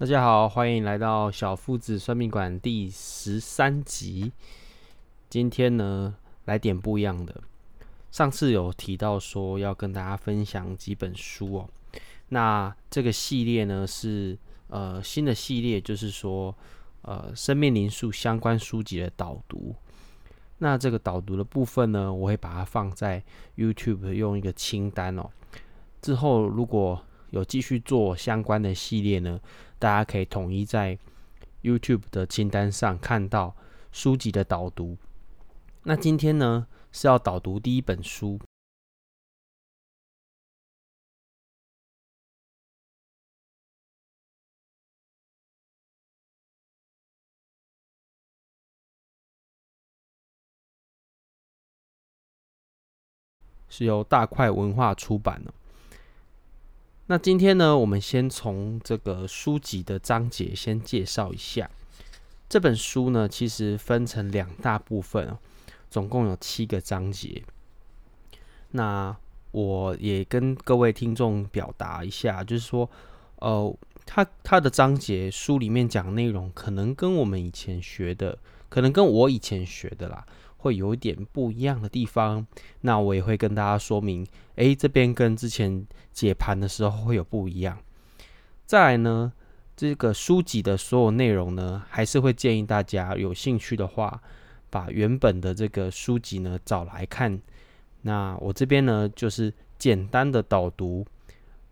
大家好，欢迎来到小夫子算命馆第十三集。今天呢，来点不一样的。上次有提到说要跟大家分享几本书哦。那这个系列呢是呃新的系列，就是说呃生命灵数相关书籍的导读。那这个导读的部分呢，我会把它放在 YouTube 用一个清单哦。之后如果有继续做相关的系列呢，大家可以统一在 YouTube 的清单上看到书籍的导读。那今天呢是要导读第一本书，是由大块文化出版的。那今天呢，我们先从这个书籍的章节先介绍一下。这本书呢，其实分成两大部分，总共有七个章节。那我也跟各位听众表达一下，就是说，呃，它它的章节书里面讲内容，可能跟我们以前学的，可能跟我以前学的啦。会有一点不一样的地方，那我也会跟大家说明。诶，这边跟之前解盘的时候会有不一样。再来呢，这个书籍的所有内容呢，还是会建议大家有兴趣的话，把原本的这个书籍呢找来看。那我这边呢，就是简单的导读。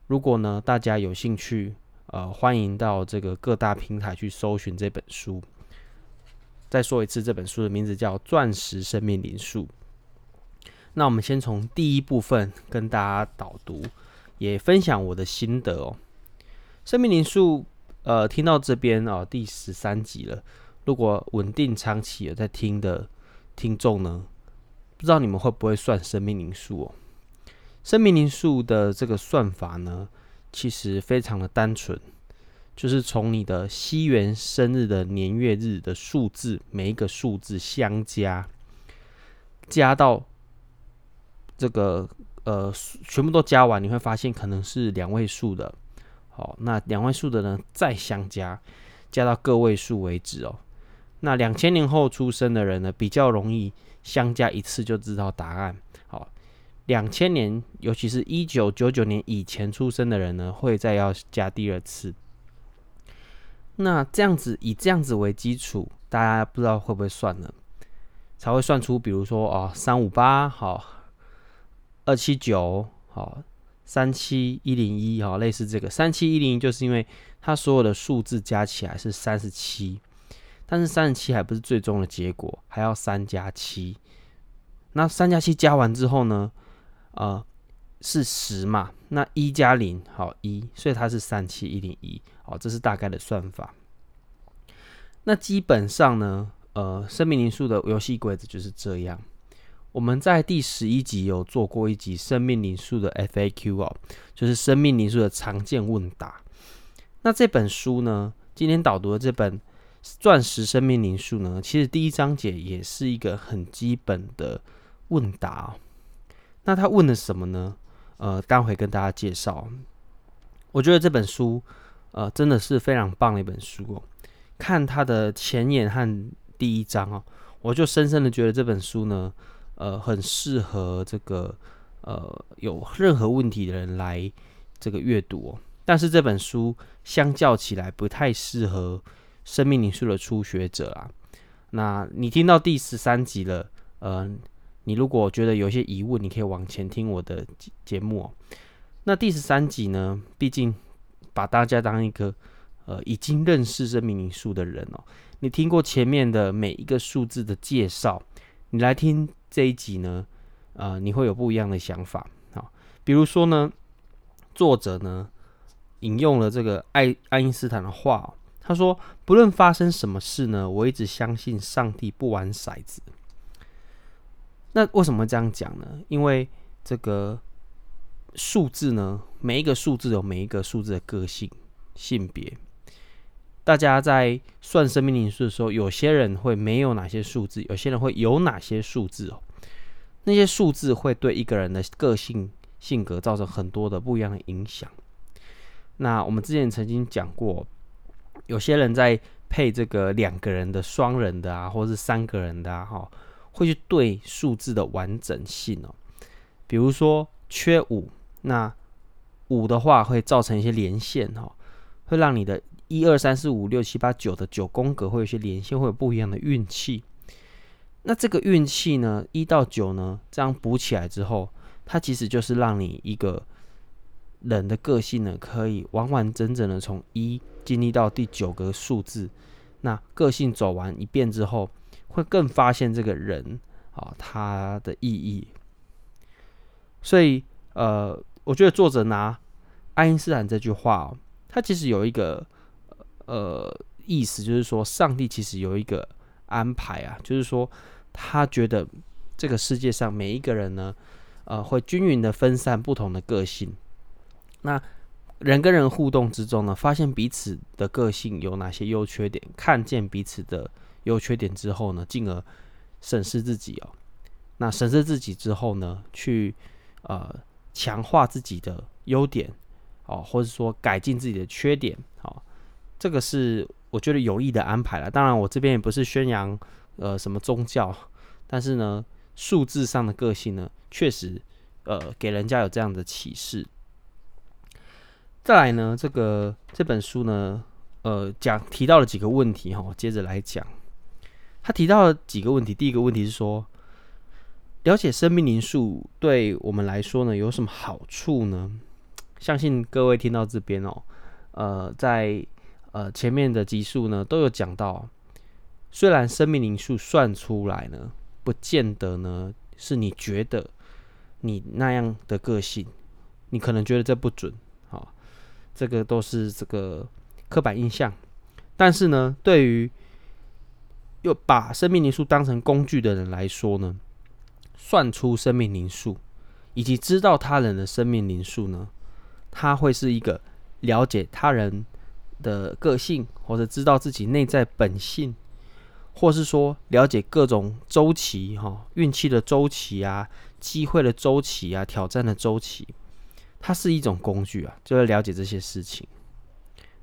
如果呢大家有兴趣，呃，欢迎到这个各大平台去搜寻这本书。再说一次，这本书的名字叫《钻石生命灵数》。那我们先从第一部分跟大家导读，也分享我的心得哦。生命灵数，呃，听到这边哦，第十三集了。如果稳定长期有在听的听众呢，不知道你们会不会算生命灵数哦？生命灵数的这个算法呢，其实非常的单纯。就是从你的西元生日的年月日的数字，每一个数字相加，加到这个呃全部都加完，你会发现可能是两位数的。好，那两位数的呢，再相加，加到个位数为止哦。那两千年后出生的人呢，比较容易相加一次就知道答案。好，两千年，尤其是一九九九年以前出生的人呢，会再要加第二次。那这样子以这样子为基础，大家不知道会不会算呢？才会算出，比如说哦，三五八好，二七九好，三七一零一好，类似这个三七一零一，就是因为它所有的数字加起来是三十七，但是三十七还不是最终的结果，还要三加七。那三加七加完之后呢，呃，是十嘛？那一加零好一，所以它是三七一零一。好，这是大概的算法。那基本上呢，呃，生命灵数的游戏规则就是这样。我们在第十一集有做过一集生命灵数的 FAQ 哦，就是生命灵数的常见问答。那这本书呢，今天导读的这本《钻石生命灵数》呢，其实第一章节也是一个很基本的问答。那他问的什么呢？呃，待会跟大家介绍。我觉得这本书。呃，真的是非常棒的一本书哦。看它的前言和第一章哦，我就深深的觉得这本书呢，呃，很适合这个呃有任何问题的人来这个阅读哦。但是这本书相较起来不太适合生命灵数的初学者啊。那你听到第十三集了，呃，你如果觉得有些疑问，你可以往前听我的节目哦。那第十三集呢，毕竟。把大家当一个呃已经认识生命灵数的人哦，你听过前面的每一个数字的介绍，你来听这一集呢，呃，你会有不一样的想法啊。比如说呢，作者呢引用了这个爱爱因斯坦的话，他说：“不论发生什么事呢，我一直相信上帝不玩骰子。”那为什么这样讲呢？因为这个。数字呢，每一个数字有每一个数字的个性、性别。大家在算生命灵数的时候，有些人会没有哪些数字，有些人会有哪些数字哦。那些数字会对一个人的个性、性格造成很多的不一样的影响。那我们之前曾经讲过，有些人在配这个两个人的、双人的啊，或是三个人的啊，哈，会去对数字的完整性哦。比如说缺五，那五的话会造成一些连线哈，会让你的一二三四五六七八九的九宫格会有些连线，会有不一样的运气。那这个运气呢，一到九呢，这样补起来之后，它其实就是让你一个人的个性呢，可以完完整整的从一经历到第九个数字。那个性走完一遍之后，会更发现这个人啊，他的意义。所以，呃，我觉得作者拿爱因斯坦这句话哦，他其实有一个呃意思，就是说上帝其实有一个安排啊，就是说他觉得这个世界上每一个人呢，呃，会均匀的分散不同的个性。那人跟人互动之中呢，发现彼此的个性有哪些优缺点，看见彼此的优缺点之后呢，进而审视自己哦。那审视自己之后呢，去。呃，强化自己的优点，哦，或者说改进自己的缺点，哦，这个是我觉得有意的安排了。当然，我这边也不是宣扬呃什么宗教，但是呢，数字上的个性呢，确实呃给人家有这样的启示。再来呢，这个这本书呢，呃，讲提到了几个问题哈，我接着来讲。他提到了几个问题，第一个问题是说。了解生命灵数对我们来说呢，有什么好处呢？相信各位听到这边哦，呃，在呃前面的集数呢都有讲到，虽然生命灵数算出来呢，不见得呢是你觉得你那样的个性，你可能觉得这不准，好、这个都是这个刻板印象。但是呢，对于又把生命灵数当成工具的人来说呢，算出生命灵数，以及知道他人的生命灵数呢，他会是一个了解他人的个性，或者知道自己内在本性，或是说了解各种周期，哈，运气的周期啊，机会的周期啊，挑战的周期，它是一种工具啊，就要了解这些事情。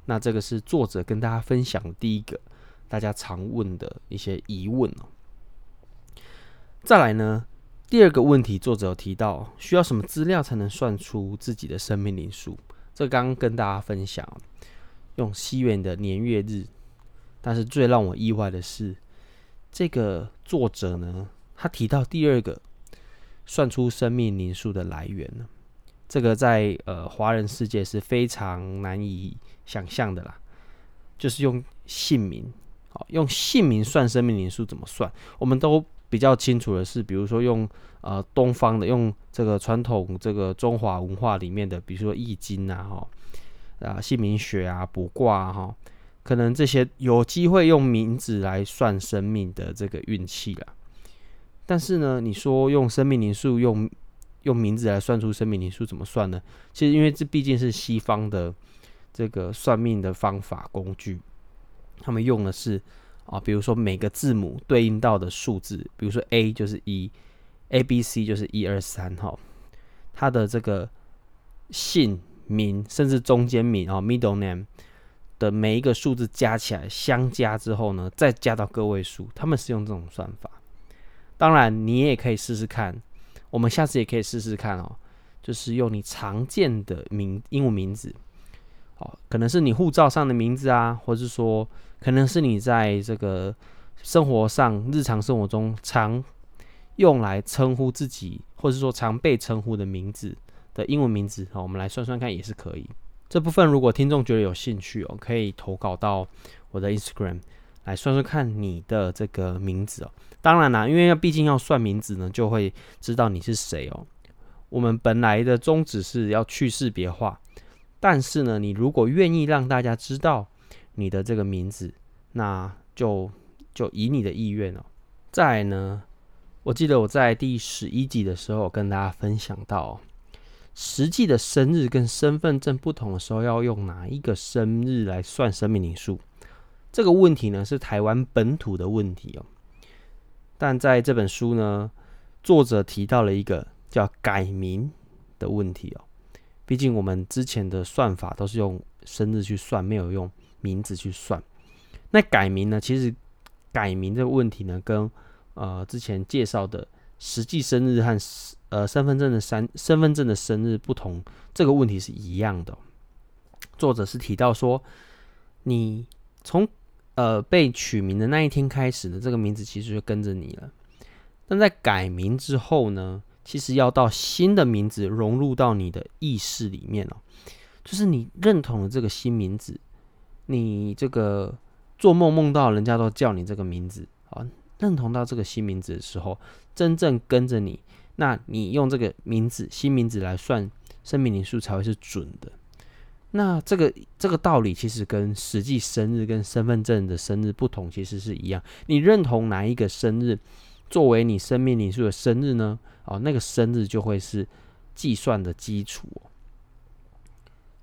那这个是作者跟大家分享的第一个大家常问的一些疑问哦。再来呢？第二个问题，作者有提到需要什么资料才能算出自己的生命灵数？这刚刚跟大家分享，用西元的年月日。但是最让我意外的是，这个作者呢，他提到第二个算出生命灵数的来源呢，这个在呃华人世界是非常难以想象的啦，就是用姓名，好，用姓名算生命年数怎么算？我们都。比较清楚的是，比如说用呃东方的，用这个传统这个中华文化里面的，比如说易经啊，哈啊姓名学啊，卜卦啊哈，可能这些有机会用名字来算生命的这个运气啦。但是呢，你说用生命年数，用用名字来算出生命年数怎么算呢？其实因为这毕竟是西方的这个算命的方法工具，他们用的是。啊，比如说每个字母对应到的数字，比如说 A 就是一，A B C 就是一二三哈，它的这个姓名甚至中间名啊 middle name 的每一个数字加起来相加之后呢，再加到个位数，他们是用这种算法。当然，你也可以试试看，我们下次也可以试试看哦，就是用你常见的名英文名字。哦，可能是你护照上的名字啊，或者是说，可能是你在这个生活上、日常生活中常用来称呼自己，或者说常被称呼的名字的英文名字。好，我们来算算看也是可以。这部分如果听众觉得有兴趣哦，可以投稿到我的 Instagram 来算算看你的这个名字哦。当然啦，因为要毕竟要算名字呢，就会知道你是谁哦。我们本来的宗旨是要去识别化。但是呢，你如果愿意让大家知道你的这个名字，那就就以你的意愿哦。再呢，我记得我在第十一集的时候跟大家分享到，实际的生日跟身份证不同的时候，要用哪一个生日来算生命灵数？这个问题呢，是台湾本土的问题哦。但在这本书呢，作者提到了一个叫改名的问题哦。毕竟我们之前的算法都是用生日去算，没有用名字去算。那改名呢？其实改名这个问题呢，跟呃之前介绍的实际生日和呃身份证的三身份证的生日不同，这个问题是一样的。作者是提到说，你从呃被取名的那一天开始呢，这个名字其实就跟着你了。但在改名之后呢，其实要到新的名字融入到你的意识里面哦，就是你认同了这个新名字，你这个做梦梦到人家都叫你这个名字啊，认同到这个新名字的时候，真正跟着你，那你用这个名字新名字来算生命灵数才会是准的。那这个这个道理其实跟实际生日跟身份证的生日不同，其实是一样。你认同哪一个生日作为你生命灵数的生日呢？哦，那个生日就会是计算的基础。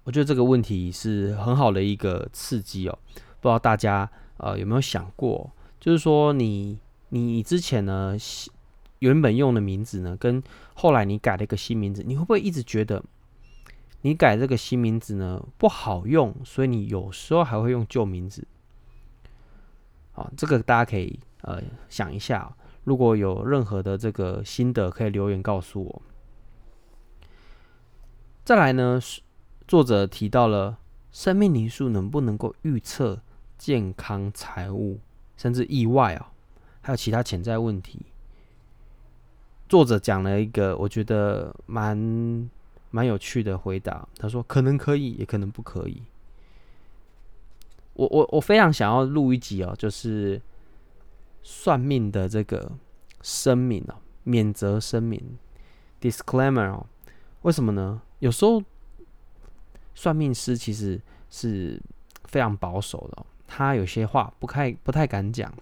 我觉得这个问题是很好的一个刺激哦。不知道大家呃有没有想过，就是说你你之前呢原本用的名字呢，跟后来你改了一个新名字，你会不会一直觉得？你改这个新名字呢，不好用，所以你有时候还会用旧名字。好，这个大家可以呃想一下，如果有任何的这个心得，可以留言告诉我。再来呢，作者提到了生命灵数能不能够预测健康、财务，甚至意外啊，还有其他潜在问题。作者讲了一个我觉得蛮。蛮有趣的回答，他说可能可以，也可能不可以。我我我非常想要录一集哦，就是算命的这个声明哦，免责声明 （disclaimer） 哦。为什么呢？有时候算命师其实是非常保守的，他有些话不太不太敢讲，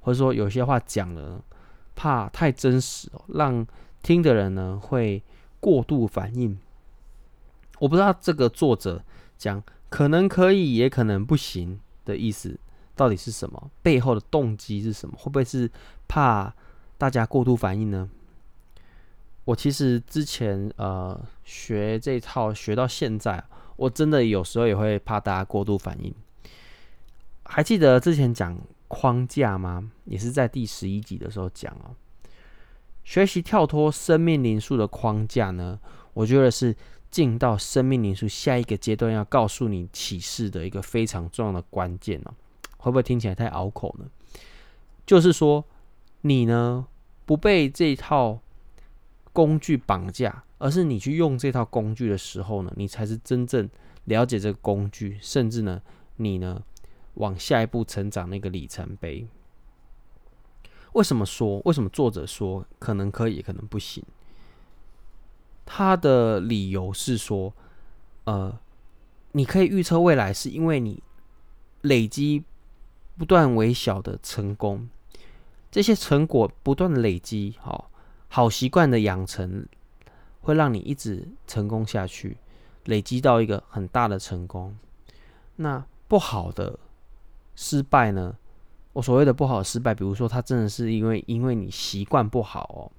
或者说有些话讲了怕太真实哦，让听的人呢会。过度反应，我不知道这个作者讲可能可以，也可能不行的意思到底是什么？背后的动机是什么？会不会是怕大家过度反应呢？我其实之前呃学这套学到现在，我真的有时候也会怕大家过度反应。还记得之前讲框架吗？也是在第十一集的时候讲哦。学习跳脱生命灵数的框架呢，我觉得是进到生命灵数下一个阶段要告诉你启示的一个非常重要的关键哦。会不会听起来太拗口呢？就是说，你呢不被这套工具绑架，而是你去用这套工具的时候呢，你才是真正了解这个工具，甚至呢，你呢往下一步成长那个里程碑。为什么说？为什么作者说可能可以，可能不行？他的理由是说，呃，你可以预测未来，是因为你累积不断微小的成功，这些成果不断累积，好，好习惯的养成，会让你一直成功下去，累积到一个很大的成功。那不好的失败呢？我所谓的不好的失败，比如说他真的是因为因为你习惯不好哦，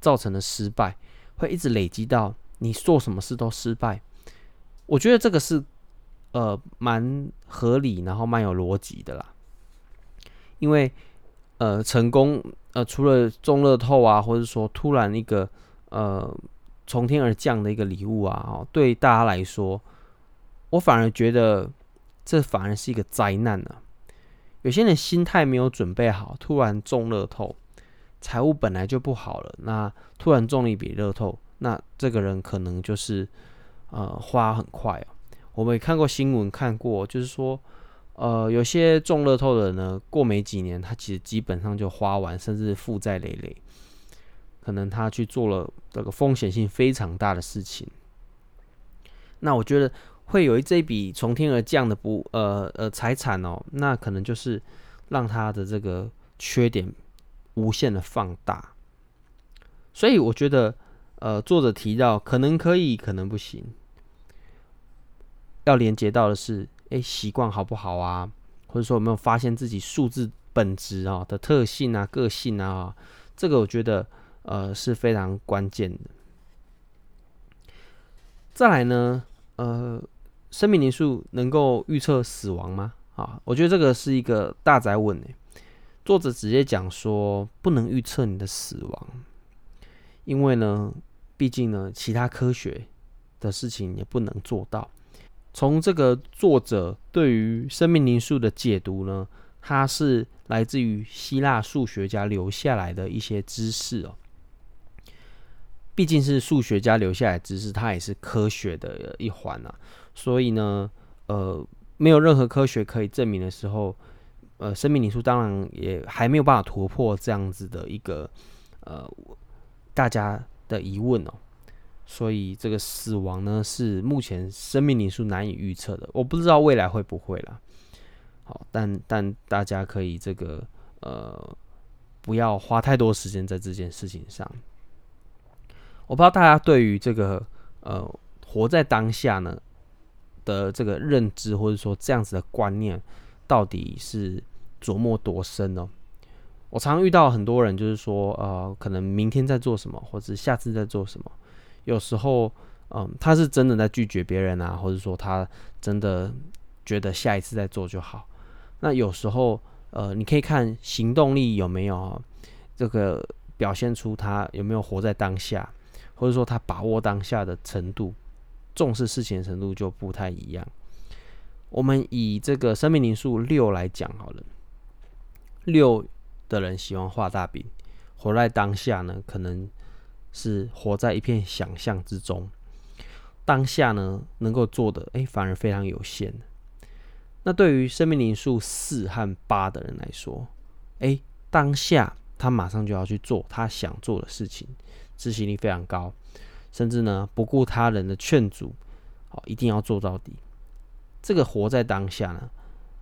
造成的失败，会一直累积到你做什么事都失败。我觉得这个是呃蛮合理，然后蛮有逻辑的啦。因为呃成功呃除了中乐透啊，或者说突然一个呃从天而降的一个礼物啊，对大家来说，我反而觉得这反而是一个灾难呢。有些人心态没有准备好，突然中乐透，财务本来就不好了，那突然中了一笔乐透，那这个人可能就是呃花很快哦。我们也看过新闻，看过就是说，呃，有些中乐透的人呢，过没几年，他其实基本上就花完，甚至负债累累，可能他去做了这个风险性非常大的事情。那我觉得。会有一这笔从天而降的不呃呃财产哦，那可能就是让他的这个缺点无限的放大。所以我觉得，呃，作者提到可能可以，可能不行。要连接到的是，哎，习惯好不好啊？或者说有没有发现自己数字本质啊的特性啊、个性啊？这个我觉得呃是非常关键的。再来呢，呃。生命灵数能够预测死亡吗？啊，我觉得这个是一个大哉问诶。作者直接讲说，不能预测你的死亡，因为呢，毕竟呢，其他科学的事情也不能做到。从这个作者对于生命灵数的解读呢，它是来自于希腊数学家留下来的一些知识哦。毕竟是数学家留下来的知识，它也是科学的一环啊。所以呢，呃，没有任何科学可以证明的时候，呃，生命灵数当然也还没有办法突破这样子的一个呃大家的疑问哦。所以这个死亡呢，是目前生命灵数难以预测的。我不知道未来会不会啦。好，但但大家可以这个呃，不要花太多时间在这件事情上。我不知道大家对于这个呃活在当下呢的这个认知，或者说这样子的观念，到底是琢磨多深呢？我常遇到很多人，就是说呃，可能明天在做什么，或者下次在做什么。有时候，嗯，他是真的在拒绝别人啊，或者说他真的觉得下一次再做就好。那有时候，呃，你可以看行动力有没有这个表现出他有没有活在当下，或者说他把握当下的程度，重视事情的程度就不太一样。我们以这个生命灵数六来讲好了，六的人喜欢画大饼，活在当下呢，可能。是活在一片想象之中，当下呢能够做的哎、反而非常有限。那对于生命灵数四和八的人来说，哎、当下他马上就要去做他想做的事情，执行力非常高，甚至呢不顾他人的劝阻，好，一定要做到底。这个活在当下呢，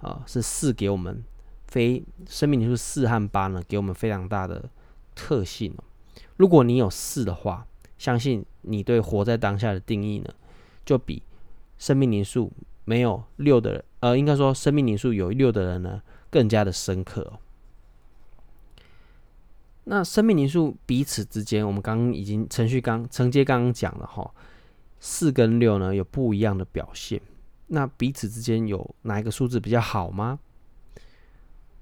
啊，是四给我们非生命灵数四和八呢，给我们非常大的特性。如果你有四的话，相信你对活在当下的定义呢，就比生命灵数没有六的人，呃，应该说生命灵数有六的人呢，更加的深刻。那生命灵数彼此之间，我们刚刚已经程序刚承接刚刚讲了哈，四跟六呢有不一样的表现。那彼此之间有哪一个数字比较好吗？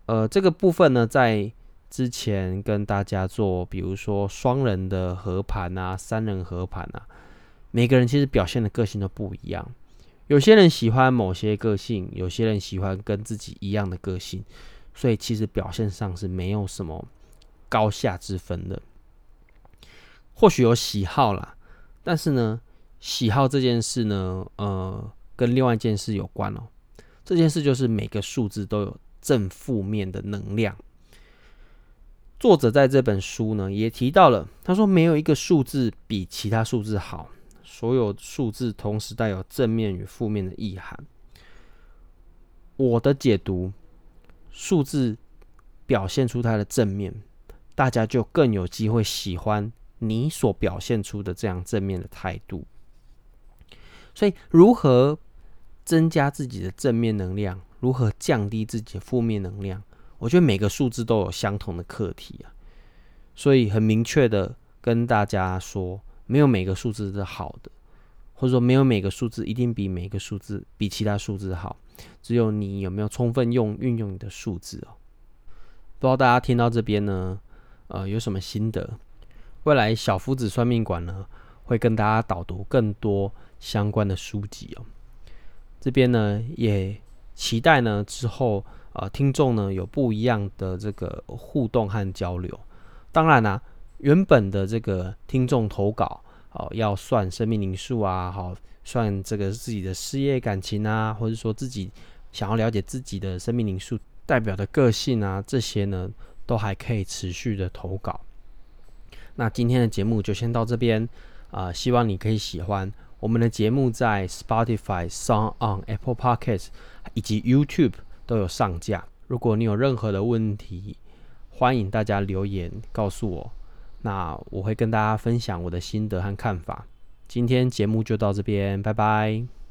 呃，这个部分呢，在之前跟大家做，比如说双人的合盘啊，三人合盘啊，每个人其实表现的个性都不一样。有些人喜欢某些个性，有些人喜欢跟自己一样的个性，所以其实表现上是没有什么高下之分的。或许有喜好啦，但是呢，喜好这件事呢，呃，跟另外一件事有关哦。这件事就是每个数字都有正负面的能量。作者在这本书呢也提到了，他说没有一个数字比其他数字好，所有数字同时带有正面与负面的意涵。我的解读，数字表现出它的正面，大家就更有机会喜欢你所表现出的这样正面的态度。所以，如何增加自己的正面能量，如何降低自己的负面能量？我觉得每个数字都有相同的课题啊，所以很明确的跟大家说，没有每个数字是好的，或者说没有每个数字一定比每个数字比其他数字好，只有你有没有充分用运用你的数字哦。不知道大家听到这边呢，呃，有什么心得？未来小夫子算命馆呢，会跟大家导读更多相关的书籍哦。这边呢，也期待呢之后。啊，听众呢有不一样的这个互动和交流。当然啦、原本的这个听众投稿，哦，要算生命灵数啊，好算这个自己的事业感情啊，或者说自己想要了解自己的生命灵数代表的个性啊，这些呢都还可以持续的投稿。那今天的节目就先到这边啊，希望你可以喜欢我们的节目，在 Spotify、SoundOn、Apple Podcasts 以及 YouTube。都有上架。如果你有任何的问题，欢迎大家留言告诉我，那我会跟大家分享我的心得和看法。今天节目就到这边，拜拜。